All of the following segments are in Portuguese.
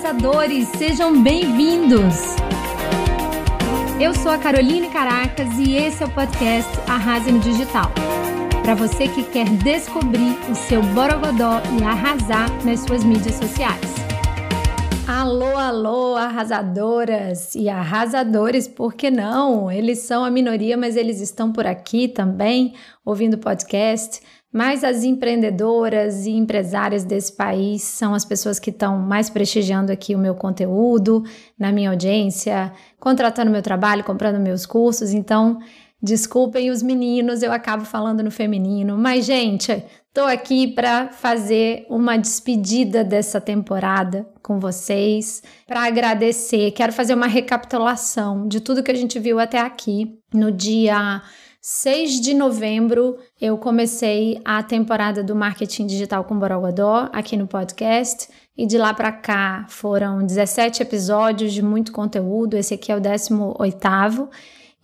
arrasadores, sejam bem-vindos! Eu sou a Caroline Caracas e esse é o podcast Arrase no Digital. Para você que quer descobrir o seu borogodó e arrasar nas suas mídias sociais. Alô, alô, arrasadoras e arrasadores, por que não? Eles são a minoria, mas eles estão por aqui também, ouvindo podcast. Mas as empreendedoras e empresárias desse país são as pessoas que estão mais prestigiando aqui o meu conteúdo, na minha audiência, contratando meu trabalho, comprando meus cursos. Então, desculpem os meninos, eu acabo falando no feminino. Mas, gente, estou aqui para fazer uma despedida dessa temporada com vocês, para agradecer. Quero fazer uma recapitulação de tudo que a gente viu até aqui no dia 6 de novembro eu comecei a temporada do Marketing Digital com Borogodó aqui no podcast. E de lá para cá foram 17 episódios de muito conteúdo, esse aqui é o 18º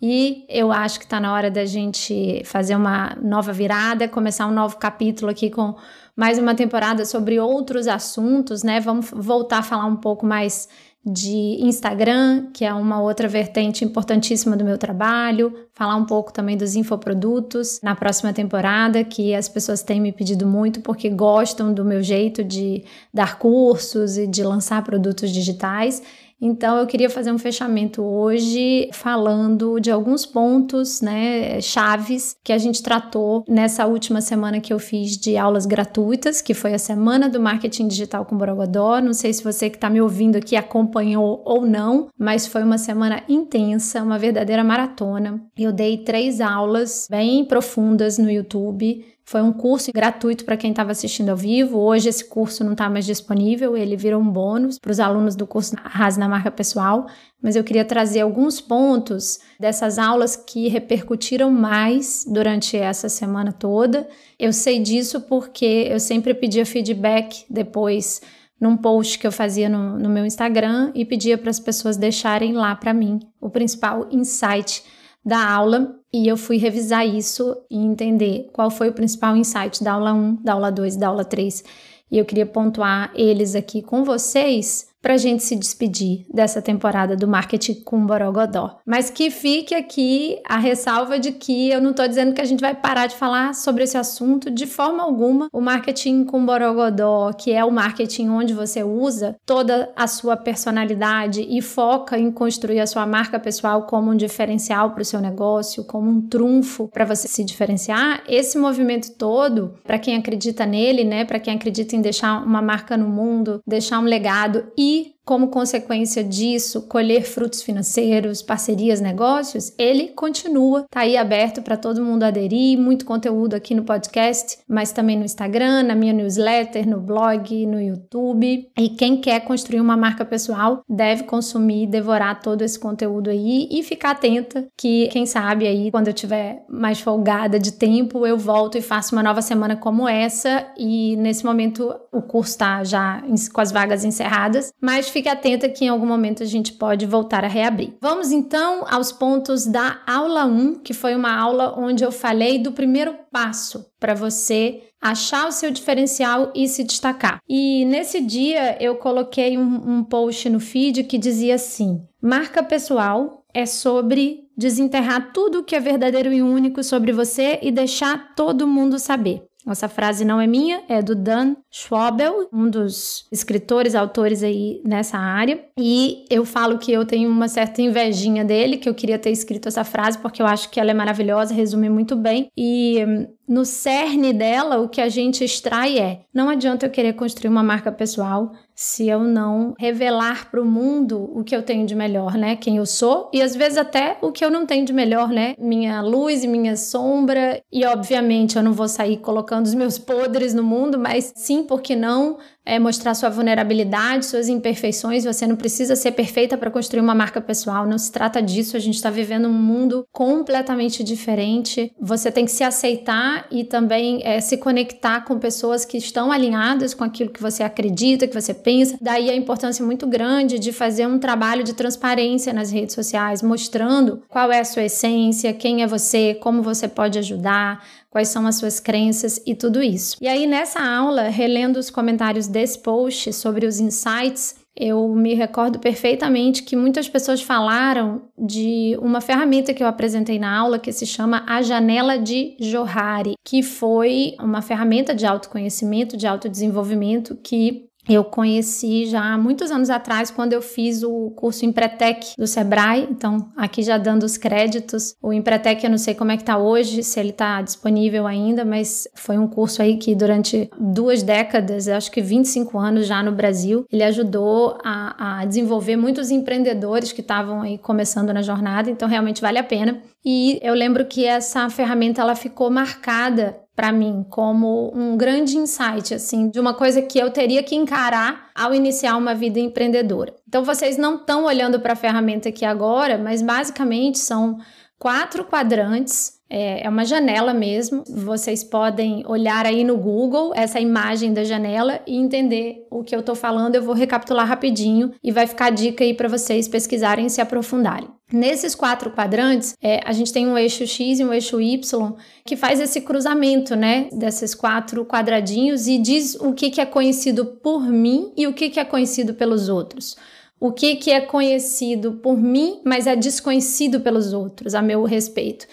e eu acho que está na hora da gente fazer uma nova virada, começar um novo capítulo aqui com mais uma temporada sobre outros assuntos, né? Vamos voltar a falar um pouco mais de Instagram, que é uma outra vertente importantíssima do meu trabalho, falar um pouco também dos infoprodutos na próxima temporada, que as pessoas têm me pedido muito porque gostam do meu jeito de dar cursos e de lançar produtos digitais. Então eu queria fazer um fechamento hoje falando de alguns pontos, né, chaves que a gente tratou nessa última semana que eu fiz de aulas gratuitas, que foi a semana do marketing digital com Borogodó. Não sei se você que está me ouvindo aqui acompanhou ou não, mas foi uma semana intensa, uma verdadeira maratona. Eu dei três aulas bem profundas no YouTube foi um curso gratuito para quem estava assistindo ao vivo. Hoje esse curso não está mais disponível, ele virou um bônus para os alunos do curso Arrase na Marca Pessoal. Mas eu queria trazer alguns pontos dessas aulas que repercutiram mais durante essa semana toda. Eu sei disso porque eu sempre pedia feedback depois num post que eu fazia no, no meu Instagram e pedia para as pessoas deixarem lá para mim o principal insight da aula e eu fui revisar isso e entender qual foi o principal insight da aula 1, da aula 2 da aula 3. E eu queria pontuar eles aqui com vocês para a gente se despedir dessa temporada do Marketing com Borogodó. Mas que fique aqui a ressalva de que eu não estou dizendo que a gente vai parar de falar sobre esse assunto de forma alguma. O Marketing com Borogodó, que é o marketing onde você usa toda a sua personalidade e foca em construir a sua marca pessoal como um diferencial para o seu negócio, como um trunfo para você se diferenciar, esse movimento todo, para quem acredita nele, né, para quem acredita em deixar uma marca no mundo, deixar um legado e и como consequência disso, colher frutos financeiros, parcerias, negócios, ele continua, tá aí aberto para todo mundo aderir, muito conteúdo aqui no podcast, mas também no Instagram, na minha newsletter, no blog, no YouTube. E quem quer construir uma marca pessoal deve consumir, devorar todo esse conteúdo aí e ficar atenta que quem sabe aí quando eu tiver mais folgada de tempo, eu volto e faço uma nova semana como essa e nesse momento o curso está já com as vagas encerradas, mas fique atenta que em algum momento a gente pode voltar a reabrir. Vamos então aos pontos da aula 1, que foi uma aula onde eu falei do primeiro passo para você achar o seu diferencial e se destacar. E nesse dia eu coloquei um, um post no feed que dizia assim: marca pessoal é sobre desenterrar tudo o que é verdadeiro e único sobre você e deixar todo mundo saber. Essa frase não é minha, é do Dan Schwabel, um dos escritores, autores aí nessa área. E eu falo que eu tenho uma certa invejinha dele, que eu queria ter escrito essa frase, porque eu acho que ela é maravilhosa, resume muito bem. E hum, no cerne dela, o que a gente extrai é: não adianta eu querer construir uma marca pessoal se eu não revelar para o mundo o que eu tenho de melhor, né? Quem eu sou e às vezes até o que eu não tenho de melhor, né? Minha luz e minha sombra. E obviamente eu não vou sair colocando os meus podres no mundo, mas sim, porque não é mostrar sua vulnerabilidade, suas imperfeições. Você não precisa ser perfeita para construir uma marca pessoal, não se trata disso. A gente está vivendo um mundo completamente diferente. Você tem que se aceitar e também é, se conectar com pessoas que estão alinhadas com aquilo que você acredita, que você pensa. Daí a importância muito grande de fazer um trabalho de transparência nas redes sociais, mostrando qual é a sua essência, quem é você, como você pode ajudar, quais são as suas crenças e tudo isso. E aí, nessa aula, relendo os comentários desse post sobre os insights, eu me recordo perfeitamente que muitas pessoas falaram de uma ferramenta que eu apresentei na aula que se chama a janela de Johari, que foi uma ferramenta de autoconhecimento, de autodesenvolvimento que eu conheci já há muitos anos atrás, quando eu fiz o curso Empretec do Sebrae. Então, aqui já dando os créditos. O Empretec, eu não sei como é que tá hoje, se ele tá disponível ainda, mas foi um curso aí que durante duas décadas, acho que 25 anos já no Brasil, ele ajudou a, a desenvolver muitos empreendedores que estavam aí começando na jornada. Então, realmente vale a pena. E eu lembro que essa ferramenta ela ficou marcada para mim como um grande insight assim de uma coisa que eu teria que encarar ao iniciar uma vida empreendedora. Então vocês não estão olhando para a ferramenta aqui agora, mas basicamente são quatro quadrantes é, é uma janela mesmo. Vocês podem olhar aí no Google essa imagem da janela e entender o que eu estou falando. Eu vou recapitular rapidinho e vai ficar dica aí para vocês pesquisarem e se aprofundarem. Nesses quatro quadrantes, é, a gente tem um eixo X e um eixo Y que faz esse cruzamento, né, desses quatro quadradinhos e diz o que, que é conhecido por mim e o que, que é conhecido pelos outros. O que, que é conhecido por mim, mas é desconhecido pelos outros, a meu respeito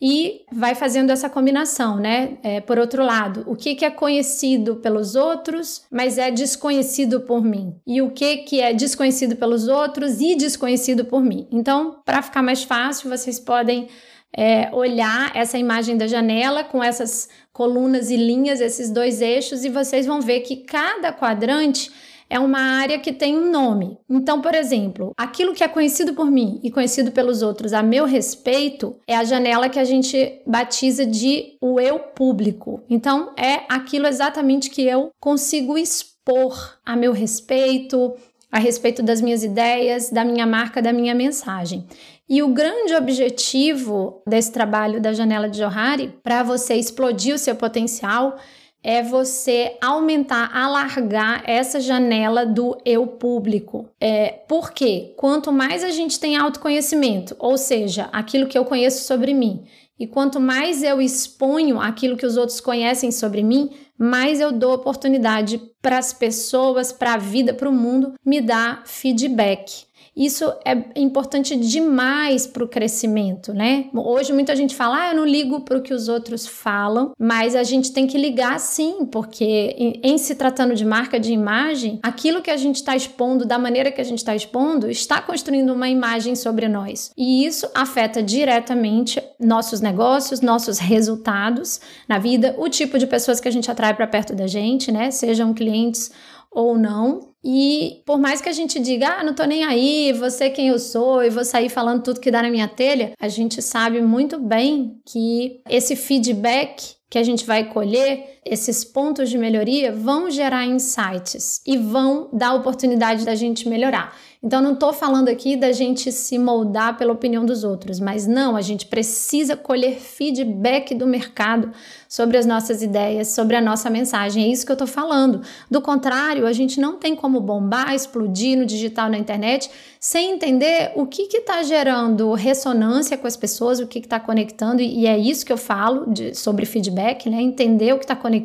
e vai fazendo essa combinação, né? É, por outro lado, o que, que é conhecido pelos outros, mas é desconhecido por mim, e o que, que é desconhecido pelos outros e desconhecido por mim. Então, para ficar mais fácil, vocês podem é, olhar essa imagem da janela com essas colunas e linhas, esses dois eixos, e vocês vão ver que cada quadrante é uma área que tem um nome. Então, por exemplo, aquilo que é conhecido por mim e conhecido pelos outros a meu respeito é a janela que a gente batiza de o eu público. Então, é aquilo exatamente que eu consigo expor a meu respeito, a respeito das minhas ideias, da minha marca, da minha mensagem. E o grande objetivo desse trabalho da janela de Johari, para você explodir o seu potencial, é você aumentar, alargar essa janela do eu público. É, porque quanto mais a gente tem autoconhecimento, ou seja, aquilo que eu conheço sobre mim, e quanto mais eu exponho aquilo que os outros conhecem sobre mim, mais eu dou oportunidade para as pessoas, para a vida, para o mundo me dar feedback. Isso é importante demais para o crescimento, né? Hoje muita gente fala, ah, eu não ligo para o que os outros falam, mas a gente tem que ligar sim, porque em, em se tratando de marca de imagem, aquilo que a gente está expondo, da maneira que a gente está expondo, está construindo uma imagem sobre nós. E isso afeta diretamente nossos negócios, nossos resultados na vida, o tipo de pessoas que a gente atrai para perto da gente, né? Sejam clientes ou não. E por mais que a gente diga, ah, não tô nem aí, você quem eu sou e vou sair falando tudo que dá na minha telha, a gente sabe muito bem que esse feedback que a gente vai colher, esses pontos de melhoria vão gerar insights e vão dar oportunidade da gente melhorar. Então, não estou falando aqui da gente se moldar pela opinião dos outros, mas não, a gente precisa colher feedback do mercado sobre as nossas ideias, sobre a nossa mensagem. É isso que eu estou falando. Do contrário, a gente não tem como bombar, explodir no digital, na internet, sem entender o que está gerando ressonância com as pessoas, o que está conectando, e é isso que eu falo de, sobre feedback, né? Entender o que está conectando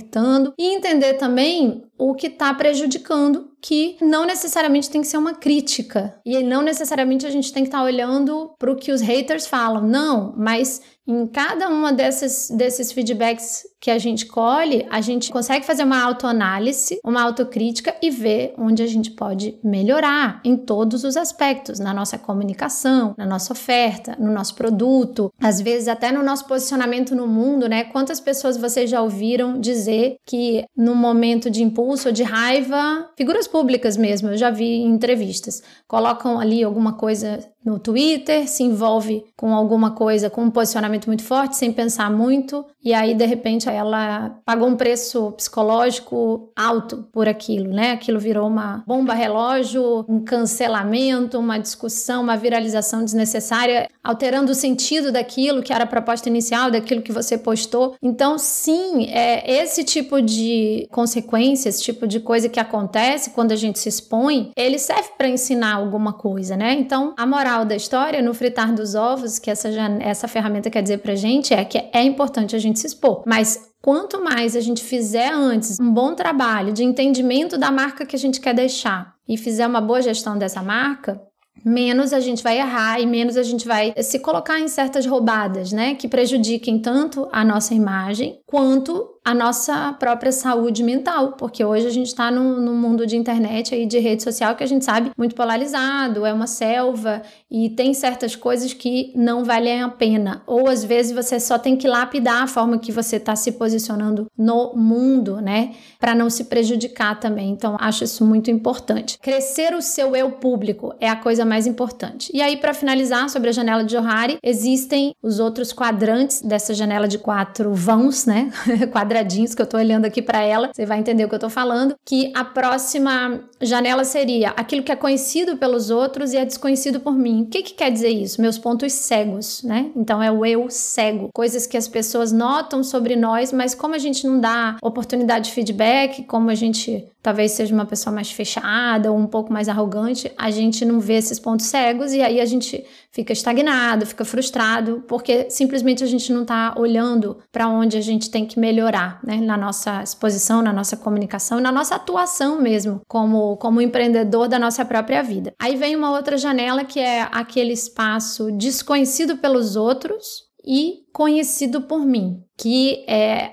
e entender também o que está prejudicando, que não necessariamente tem que ser uma crítica. E não necessariamente a gente tem que estar tá olhando para o que os haters falam. Não, mas em cada uma desses feedbacks que a gente colhe, a gente consegue fazer uma autoanálise, uma autocrítica e ver onde a gente pode melhorar em todos os aspectos, na nossa comunicação, na nossa oferta, no nosso produto, às vezes até no nosso posicionamento no mundo, né? Quantas pessoas vocês já ouviram dizer que no momento de impulso ou de raiva, figuras públicas mesmo, eu já vi em entrevistas, colocam ali alguma coisa no Twitter, se envolve com alguma coisa, com um posicionamento muito forte, sem pensar muito, e aí de repente ela pagou um preço psicológico alto por aquilo, né? Aquilo virou uma bomba relógio, um cancelamento, uma discussão, uma viralização desnecessária, alterando o sentido daquilo que era a proposta inicial, daquilo que você postou. Então, sim, é esse tipo de consequência, esse tipo de coisa que acontece quando a gente se expõe, ele serve para ensinar alguma coisa, né? Então, a moral da história, no fritar dos ovos, que essa, essa ferramenta quer dizer pra gente, é que é importante a gente se expor. Mas quanto mais a gente fizer antes um bom trabalho de entendimento da marca que a gente quer deixar e fizer uma boa gestão dessa marca, menos a gente vai errar e menos a gente vai se colocar em certas roubadas, né, que prejudiquem tanto a nossa imagem quanto a nossa própria saúde mental, porque hoje a gente está num, num, mundo de internet e de rede social que a gente sabe muito polarizado, é uma selva e tem certas coisas que não valem a pena. Ou às vezes você só tem que lapidar a forma que você está se posicionando no mundo, né, para não se prejudicar também. Então acho isso muito importante. Crescer o seu eu público é a coisa mais importante. E aí para finalizar sobre a janela de Johari, existem os outros quadrantes dessa janela de quatro vãos, né? quadradinhos que eu tô olhando aqui para ela, você vai entender o que eu tô falando, que a próxima janela seria aquilo que é conhecido pelos outros e é desconhecido por mim. O que que quer dizer isso? Meus pontos cegos, né? Então é o eu cego, coisas que as pessoas notam sobre nós, mas como a gente não dá oportunidade de feedback, como a gente talvez seja uma pessoa mais fechada ou um pouco mais arrogante, a gente não vê esses pontos cegos e aí a gente fica estagnado, fica frustrado, porque simplesmente a gente não está olhando para onde a gente tem que melhorar, né? Na nossa exposição, na nossa comunicação, na nossa atuação mesmo, como, como empreendedor da nossa própria vida. Aí vem uma outra janela que é aquele espaço desconhecido pelos outros e conhecido por mim, que é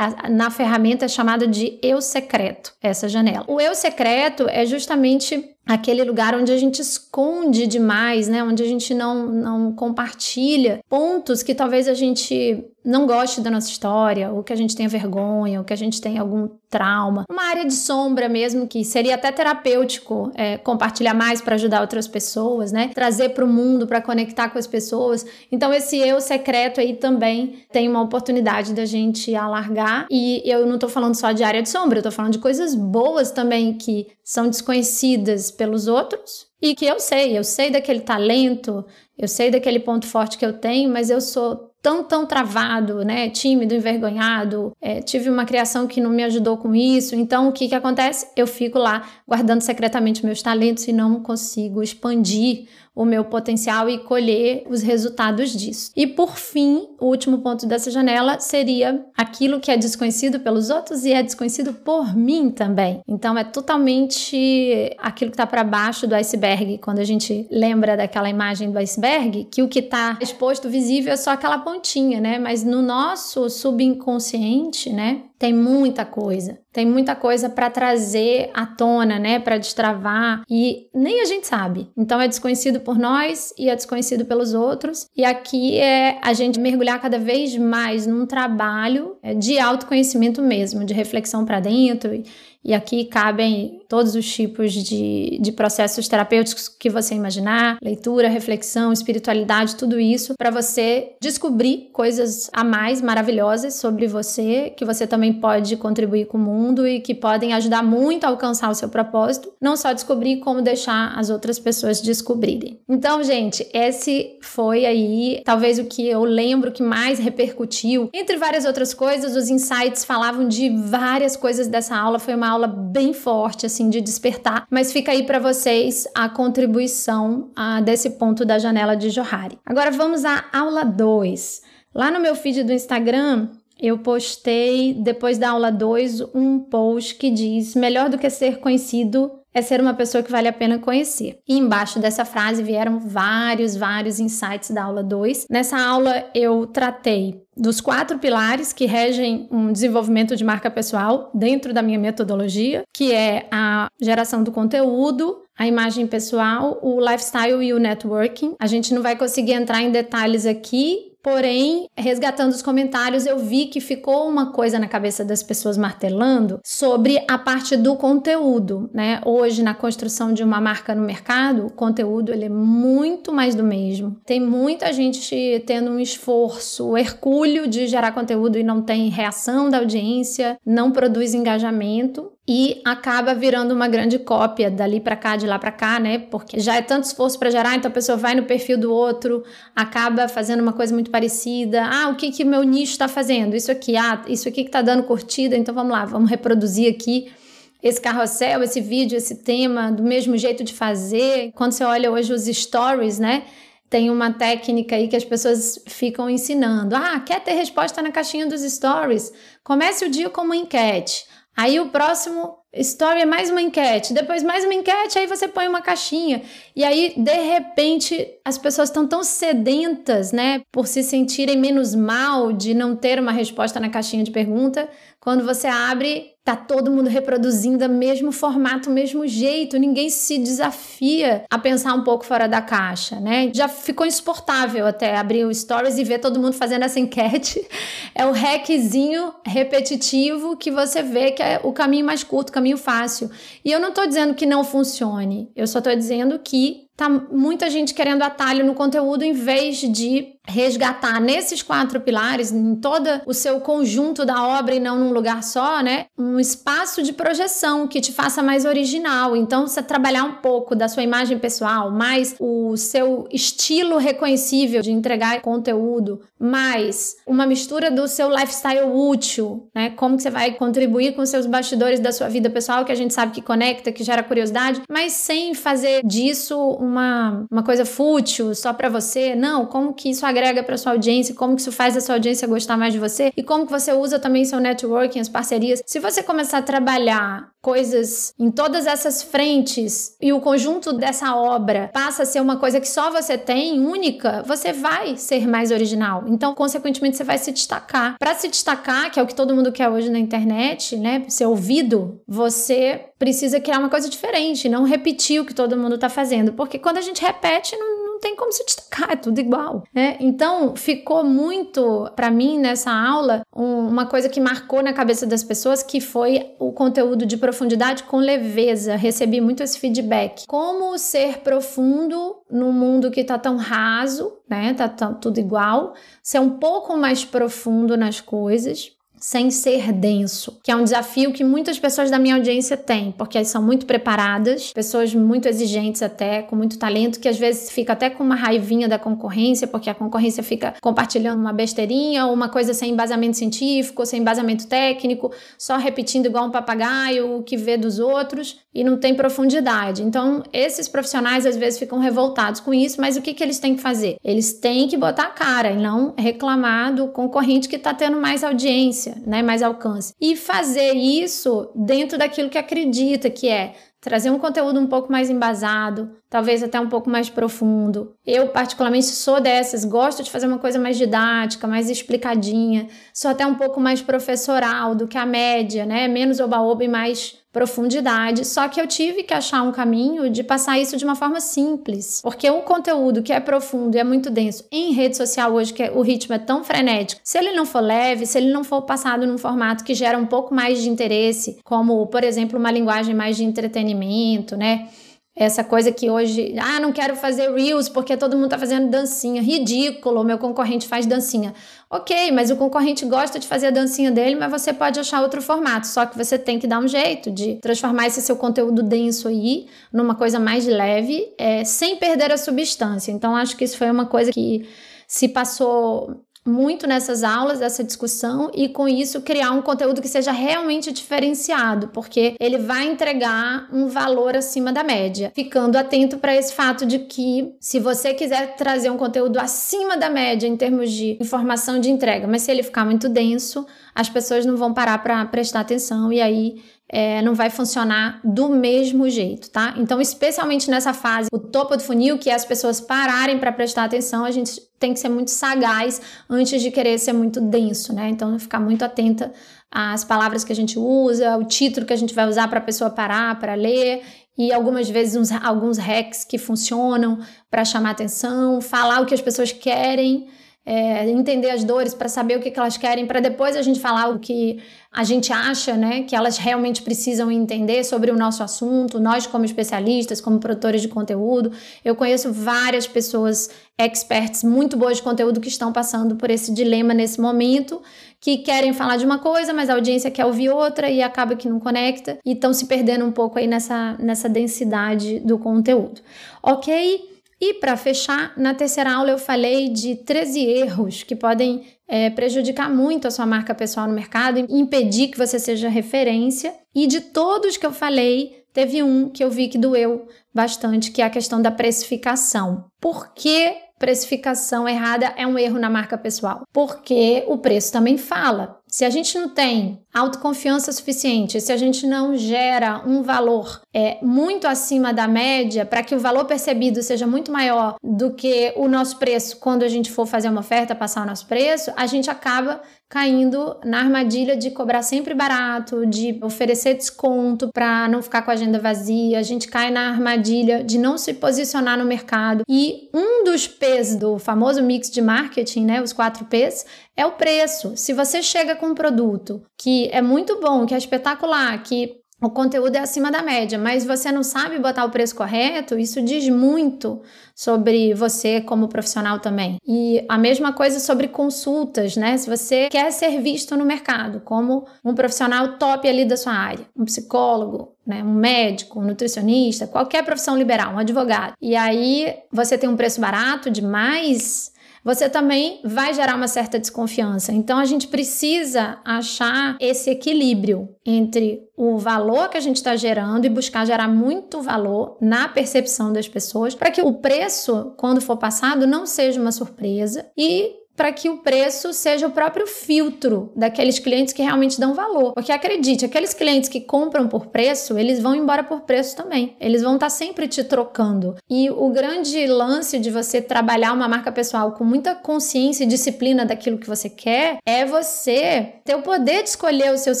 na ferramenta chamada de eu secreto, essa janela. O eu secreto é justamente aquele lugar onde a gente esconde demais, né? Onde a gente não, não compartilha pontos que talvez a gente não goste da nossa história, ou que a gente tenha vergonha, ou que a gente tenha algum trauma. Uma área de sombra mesmo que seria até terapêutico é, compartilhar mais para ajudar outras pessoas, né? Trazer para o mundo, para conectar com as pessoas. Então esse eu secreto aí também tem uma oportunidade da gente alargar. E eu não estou falando só de área de sombra, eu estou falando de coisas boas também que são desconhecidas pelos outros e que eu sei, eu sei daquele talento, eu sei daquele ponto forte que eu tenho, mas eu sou tão, tão travado, né? Tímido, envergonhado. É, tive uma criação que não me ajudou com isso. Então, o que, que acontece? Eu fico lá guardando secretamente meus talentos e não consigo expandir o meu potencial e colher os resultados disso. E por fim, o último ponto dessa janela seria aquilo que é desconhecido pelos outros e é desconhecido por mim também. Então é totalmente aquilo que está para baixo do iceberg. Quando a gente lembra daquela imagem do iceberg, que o que está exposto visível é só aquela pontinha, né? Mas no nosso subconsciente, né? Tem muita coisa, tem muita coisa para trazer à tona, né, para destravar e nem a gente sabe. Então é desconhecido por nós e é desconhecido pelos outros. E aqui é a gente mergulhar cada vez mais num trabalho é, de autoconhecimento mesmo, de reflexão para dentro e aqui cabem todos os tipos de, de processos terapêuticos que você imaginar: leitura, reflexão, espiritualidade, tudo isso, para você descobrir coisas a mais maravilhosas sobre você, que você também pode contribuir com o mundo e que podem ajudar muito a alcançar o seu propósito. Não só descobrir, como deixar as outras pessoas descobrirem. Então, gente, esse foi aí talvez o que eu lembro que mais repercutiu. Entre várias outras coisas, os insights falavam de várias coisas dessa aula. Foi uma aula bem forte, assim, de despertar, mas fica aí para vocês a contribuição a, desse ponto da janela de Johari. Agora vamos à aula 2. Lá no meu feed do Instagram, eu postei, depois da aula 2, um post que diz: melhor do que ser conhecido é ser uma pessoa que vale a pena conhecer. E embaixo dessa frase vieram vários, vários insights da aula 2. Nessa aula eu tratei dos quatro pilares que regem um desenvolvimento de marca pessoal dentro da minha metodologia, que é a geração do conteúdo, a imagem pessoal, o lifestyle e o networking. A gente não vai conseguir entrar em detalhes aqui, Porém, resgatando os comentários, eu vi que ficou uma coisa na cabeça das pessoas martelando sobre a parte do conteúdo, né? Hoje, na construção de uma marca no mercado, o conteúdo ele é muito mais do mesmo. Tem muita gente tendo um esforço hercúleo de gerar conteúdo e não tem reação da audiência, não produz engajamento e acaba virando uma grande cópia dali para cá, de lá para cá, né? Porque já é tanto esforço para gerar, então a pessoa vai no perfil do outro, acaba fazendo uma coisa muito parecida. Ah, o que que meu nicho está fazendo? Isso aqui, ah, isso aqui que está dando curtida, então vamos lá, vamos reproduzir aqui esse carrossel, esse vídeo, esse tema, do mesmo jeito de fazer. Quando você olha hoje os stories, né? tem uma técnica aí que as pessoas ficam ensinando. Ah, quer ter resposta na caixinha dos stories? Comece o dia com uma enquete. Aí o próximo story é mais uma enquete, depois mais uma enquete, aí você põe uma caixinha. E aí, de repente, as pessoas estão tão sedentas, né, por se sentirem menos mal de não ter uma resposta na caixinha de pergunta, quando você abre, tá todo mundo reproduzindo o mesmo formato, o mesmo jeito, ninguém se desafia a pensar um pouco fora da caixa, né? Já ficou insuportável até abrir o stories e ver todo mundo fazendo essa enquete. É o hackzinho repetitivo que você vê que é o caminho mais curto, o caminho fácil. E eu não tô dizendo que não funcione, eu só tô dizendo que tá muita gente querendo atalho no conteúdo em vez de resgatar nesses quatro pilares, em todo o seu conjunto da obra e não num lugar só, né? Um espaço de projeção que te faça mais original. Então, você trabalhar um pouco da sua imagem pessoal, mais o seu estilo reconhecível de entregar conteúdo, mais uma mistura do seu lifestyle útil, né? Como que você vai contribuir com seus bastidores da sua vida pessoal, que a gente sabe que conecta, que gera curiosidade, mas sem fazer disso uma, uma coisa fútil só para você. Não, como que isso agrega para sua audiência, como que isso faz a sua audiência gostar mais de você e como que você usa também seu networking, as parcerias. Se você começar a trabalhar coisas em todas essas frentes e o conjunto dessa obra passa a ser uma coisa que só você tem, única, você vai ser mais original. Então, consequentemente, você vai se destacar. Para se destacar, que é o que todo mundo quer hoje na internet, né, ser ouvido, você precisa criar uma coisa diferente, não repetir o que todo mundo está fazendo, porque quando a gente repete, não, tem como se destacar, é tudo igual, né? Então, ficou muito para mim nessa aula um, uma coisa que marcou na cabeça das pessoas que foi o conteúdo de profundidade com leveza. Recebi muito esse feedback. Como ser profundo num mundo que tá tão raso, né? Tá tudo igual, ser um pouco mais profundo nas coisas sem ser denso, que é um desafio que muitas pessoas da minha audiência têm, porque elas são muito preparadas, pessoas muito exigentes até, com muito talento, que às vezes fica até com uma raivinha da concorrência, porque a concorrência fica compartilhando uma besteirinha ou uma coisa sem embasamento científico, sem embasamento técnico, só repetindo igual um papagaio o que vê dos outros e não tem profundidade. Então, esses profissionais às vezes ficam revoltados com isso, mas o que, que eles têm que fazer? Eles têm que botar a cara e não reclamar do concorrente que está tendo mais audiência, né, mais alcance. E fazer isso dentro daquilo que acredita, que é trazer um conteúdo um pouco mais embasado, talvez até um pouco mais profundo. Eu, particularmente, sou dessas, gosto de fazer uma coisa mais didática, mais explicadinha, sou até um pouco mais professoral do que a média, né? Menos oba-oba e mais profundidade, só que eu tive que achar um caminho de passar isso de uma forma simples, porque um conteúdo que é profundo e é muito denso em rede social hoje, que é, o ritmo é tão frenético, se ele não for leve, se ele não for passado num formato que gera um pouco mais de interesse, como, por exemplo, uma linguagem mais de entretenimento, né? Essa coisa que hoje, ah, não quero fazer reels porque todo mundo tá fazendo dancinha. Ridículo, meu concorrente faz dancinha. Ok, mas o concorrente gosta de fazer a dancinha dele, mas você pode achar outro formato. Só que você tem que dar um jeito de transformar esse seu conteúdo denso aí numa coisa mais leve, é, sem perder a substância. Então, acho que isso foi uma coisa que se passou muito nessas aulas, dessa discussão, e com isso criar um conteúdo que seja realmente diferenciado, porque ele vai entregar um valor acima da média. Ficando atento para esse fato de que, se você quiser trazer um conteúdo acima da média em termos de informação de entrega, mas se ele ficar muito denso, as pessoas não vão parar para prestar atenção e aí é, não vai funcionar do mesmo jeito, tá? Então, especialmente nessa fase, o topo do funil, que é as pessoas pararem para prestar atenção, a gente tem que ser muito sagaz antes de querer ser muito denso, né? Então, ficar muito atenta às palavras que a gente usa, o título que a gente vai usar para a pessoa parar para ler e algumas vezes uns, alguns hacks que funcionam para chamar atenção, falar o que as pessoas querem é, entender as dores para saber o que, que elas querem, para depois a gente falar o que a gente acha né, que elas realmente precisam entender sobre o nosso assunto, nós, como especialistas, como produtores de conteúdo. Eu conheço várias pessoas experts muito boas de conteúdo que estão passando por esse dilema nesse momento, que querem falar de uma coisa, mas a audiência quer ouvir outra e acaba que não conecta e estão se perdendo um pouco aí nessa, nessa densidade do conteúdo. Ok? E para fechar, na terceira aula eu falei de 13 erros que podem é, prejudicar muito a sua marca pessoal no mercado, impedir que você seja referência. E de todos que eu falei, teve um que eu vi que doeu bastante, que é a questão da precificação. Por que precificação errada é um erro na marca pessoal, porque o preço também fala. Se a gente não tem autoconfiança suficiente, se a gente não gera um valor é, muito acima da média, para que o valor percebido seja muito maior do que o nosso preço quando a gente for fazer uma oferta, passar o nosso preço, a gente acaba caindo na armadilha de cobrar sempre barato, de oferecer desconto para não ficar com a agenda vazia. A gente cai na armadilha de não se posicionar no mercado. E um dos P's do famoso mix de marketing, né, os quatro P's, é o preço. Se você chega com um produto que é muito bom, que é espetacular, que o conteúdo é acima da média, mas você não sabe botar o preço correto, isso diz muito sobre você como profissional também. E a mesma coisa sobre consultas, né? Se você quer ser visto no mercado como um profissional top ali da sua área, um psicólogo, né, um médico, um nutricionista, qualquer profissão liberal, um advogado. E aí você tem um preço barato demais, você também vai gerar uma certa desconfiança. Então a gente precisa achar esse equilíbrio entre o valor que a gente está gerando e buscar gerar muito valor na percepção das pessoas para que o preço, quando for passado, não seja uma surpresa e para que o preço seja o próprio filtro daqueles clientes que realmente dão valor. Porque acredite, aqueles clientes que compram por preço, eles vão embora por preço também. Eles vão estar tá sempre te trocando. E o grande lance de você trabalhar uma marca pessoal com muita consciência e disciplina daquilo que você quer é você ter o poder de escolher os seus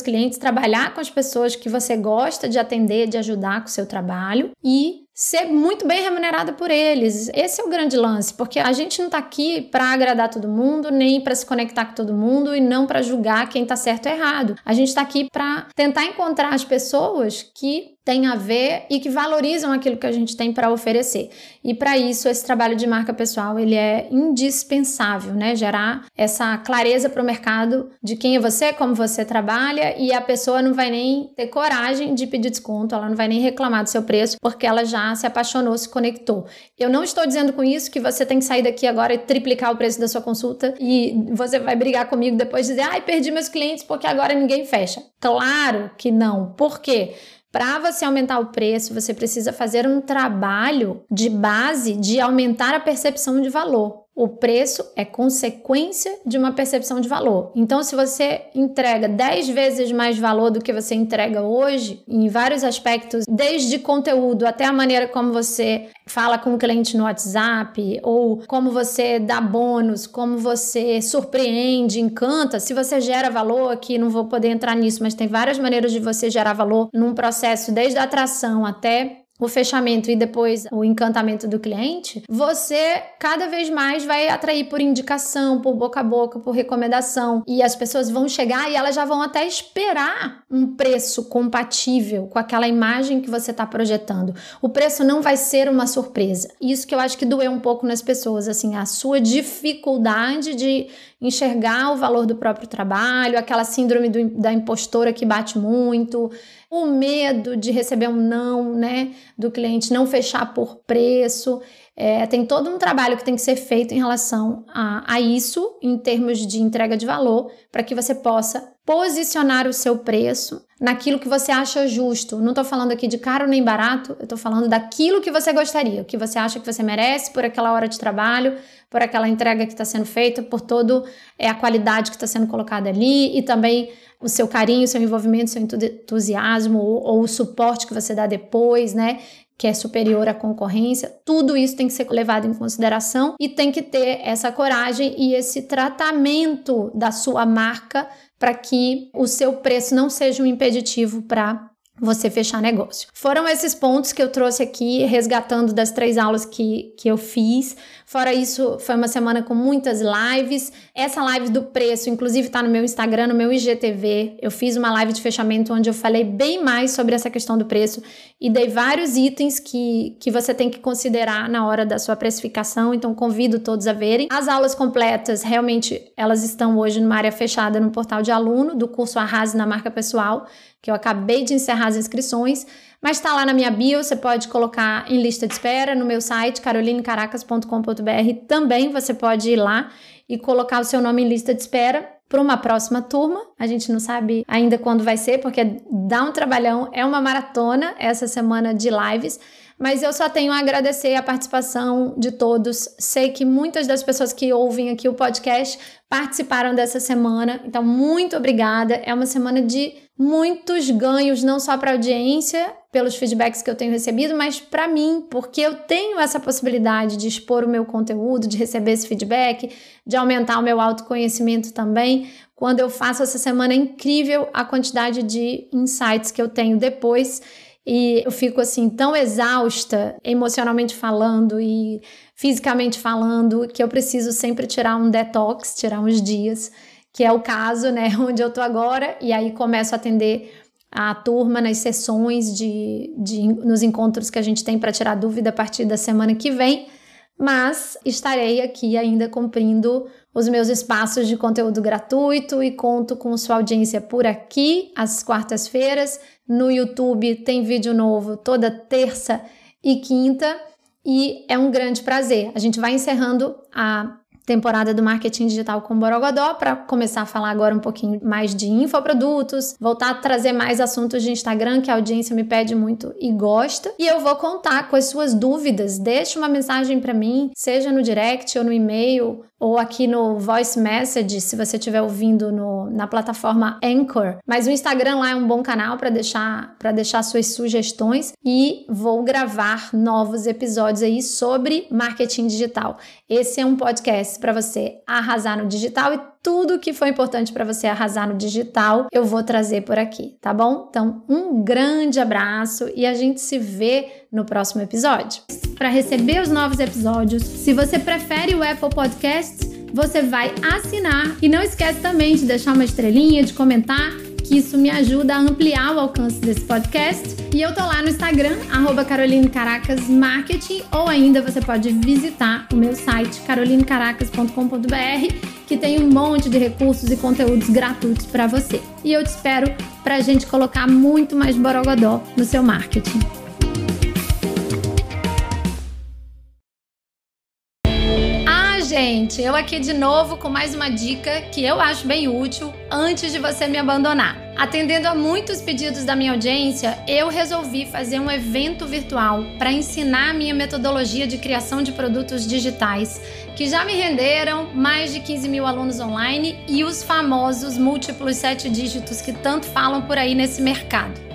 clientes, trabalhar com as pessoas que você gosta de atender, de ajudar com o seu trabalho e ser muito bem remunerada por eles. Esse é o grande lance, porque a gente não está aqui para agradar todo mundo, nem para se conectar com todo mundo e não para julgar quem está certo ou errado. A gente está aqui para tentar encontrar as pessoas que tem a ver e que valorizam aquilo que a gente tem para oferecer. E para isso esse trabalho de marca pessoal ele é indispensável, né? Gerar essa clareza para o mercado de quem é você, como você trabalha e a pessoa não vai nem ter coragem de pedir desconto, ela não vai nem reclamar do seu preço porque ela já se apaixonou, se conectou. Eu não estou dizendo com isso que você tem que sair daqui agora e triplicar o preço da sua consulta e você vai brigar comigo depois dizer: "Ai, perdi meus clientes porque agora ninguém fecha". Claro que não. Por quê? Para você aumentar o preço, você precisa fazer um trabalho de base de aumentar a percepção de valor. O preço é consequência de uma percepção de valor. Então, se você entrega 10 vezes mais valor do que você entrega hoje, em vários aspectos, desde conteúdo até a maneira como você fala com o cliente no WhatsApp, ou como você dá bônus, como você surpreende, encanta, se você gera valor, aqui não vou poder entrar nisso, mas tem várias maneiras de você gerar valor num processo desde a atração até o fechamento e depois o encantamento do cliente, você cada vez mais vai atrair por indicação, por boca a boca, por recomendação. E as pessoas vão chegar e elas já vão até esperar um preço compatível com aquela imagem que você está projetando. O preço não vai ser uma surpresa. Isso que eu acho que doeu um pouco nas pessoas, assim, a sua dificuldade de enxergar o valor do próprio trabalho, aquela síndrome do, da impostora que bate muito, o medo de receber um não, né, do cliente, não fechar por preço. É, tem todo um trabalho que tem que ser feito em relação a, a isso, em termos de entrega de valor, para que você possa posicionar o seu preço naquilo que você acha justo. Não estou falando aqui de caro nem barato, eu estou falando daquilo que você gostaria, o que você acha que você merece por aquela hora de trabalho, por aquela entrega que está sendo feita, por todo é, a qualidade que está sendo colocada ali e também o seu carinho, seu envolvimento, seu entusiasmo ou, ou o suporte que você dá depois, né? Que é superior à concorrência, tudo isso tem que ser levado em consideração e tem que ter essa coragem e esse tratamento da sua marca para que o seu preço não seja um impeditivo para você fechar negócio. Foram esses pontos que eu trouxe aqui, resgatando das três aulas que, que eu fiz. Fora isso, foi uma semana com muitas lives. Essa live do preço, inclusive, está no meu Instagram, no meu IGTV. Eu fiz uma live de fechamento onde eu falei bem mais sobre essa questão do preço e dei vários itens que, que você tem que considerar na hora da sua precificação. Então, convido todos a verem. As aulas completas, realmente, elas estão hoje numa área fechada no portal de aluno do curso Arrase na Marca Pessoal que eu acabei de encerrar as inscrições, mas está lá na minha bio, você pode colocar em lista de espera no meu site carolinecaracas.com.br. Também você pode ir lá e colocar o seu nome em lista de espera, para uma próxima turma. A gente não sabe ainda quando vai ser, porque dá um trabalhão, é uma maratona essa semana de lives. Mas eu só tenho a agradecer a participação de todos. Sei que muitas das pessoas que ouvem aqui o podcast participaram dessa semana. Então, muito obrigada. É uma semana de muitos ganhos, não só para a audiência, pelos feedbacks que eu tenho recebido, mas para mim, porque eu tenho essa possibilidade de expor o meu conteúdo, de receber esse feedback, de aumentar o meu autoconhecimento também. Quando eu faço essa semana é incrível a quantidade de insights que eu tenho depois e eu fico assim tão exausta, emocionalmente falando e fisicamente falando, que eu preciso sempre tirar um detox, tirar uns dias, que é o caso, né, onde eu tô agora, e aí começo a atender a turma nas sessões de, de nos encontros que a gente tem para tirar dúvida a partir da semana que vem, mas estarei aqui ainda cumprindo os meus espaços de conteúdo gratuito e conto com sua audiência por aqui às quartas-feiras no YouTube tem vídeo novo toda terça e quinta e é um grande prazer. A gente vai encerrando a temporada do marketing digital com Borogodó para começar a falar agora um pouquinho mais de infoprodutos, voltar a trazer mais assuntos de Instagram que a audiência me pede muito e gosta. E eu vou contar com as suas dúvidas. Deixe uma mensagem para mim, seja no direct ou no e-mail ou aqui no voice message, se você estiver ouvindo no, na plataforma Anchor. Mas o Instagram lá é um bom canal para deixar para deixar suas sugestões e vou gravar novos episódios aí sobre marketing digital. Esse é um podcast para você arrasar no digital e tudo que foi importante para você arrasar no digital, eu vou trazer por aqui, tá bom? Então, um grande abraço e a gente se vê no próximo episódio. Para receber os novos episódios, se você prefere o Apple Podcasts, você vai assinar e não esquece também de deixar uma estrelinha, de comentar que isso me ajuda a ampliar o alcance desse podcast. E eu tô lá no Instagram, arroba Caroline Caracas Marketing, ou ainda você pode visitar o meu site carolinecaracas.com.br, que tem um monte de recursos e conteúdos gratuitos para você. E eu te espero pra gente colocar muito mais borogodó no seu marketing. gente, eu aqui de novo com mais uma dica que eu acho bem útil antes de você me abandonar. Atendendo a muitos pedidos da minha audiência, eu resolvi fazer um evento virtual para ensinar a minha metodologia de criação de produtos digitais, que já me renderam mais de 15 mil alunos online e os famosos múltiplos sete dígitos que tanto falam por aí nesse mercado.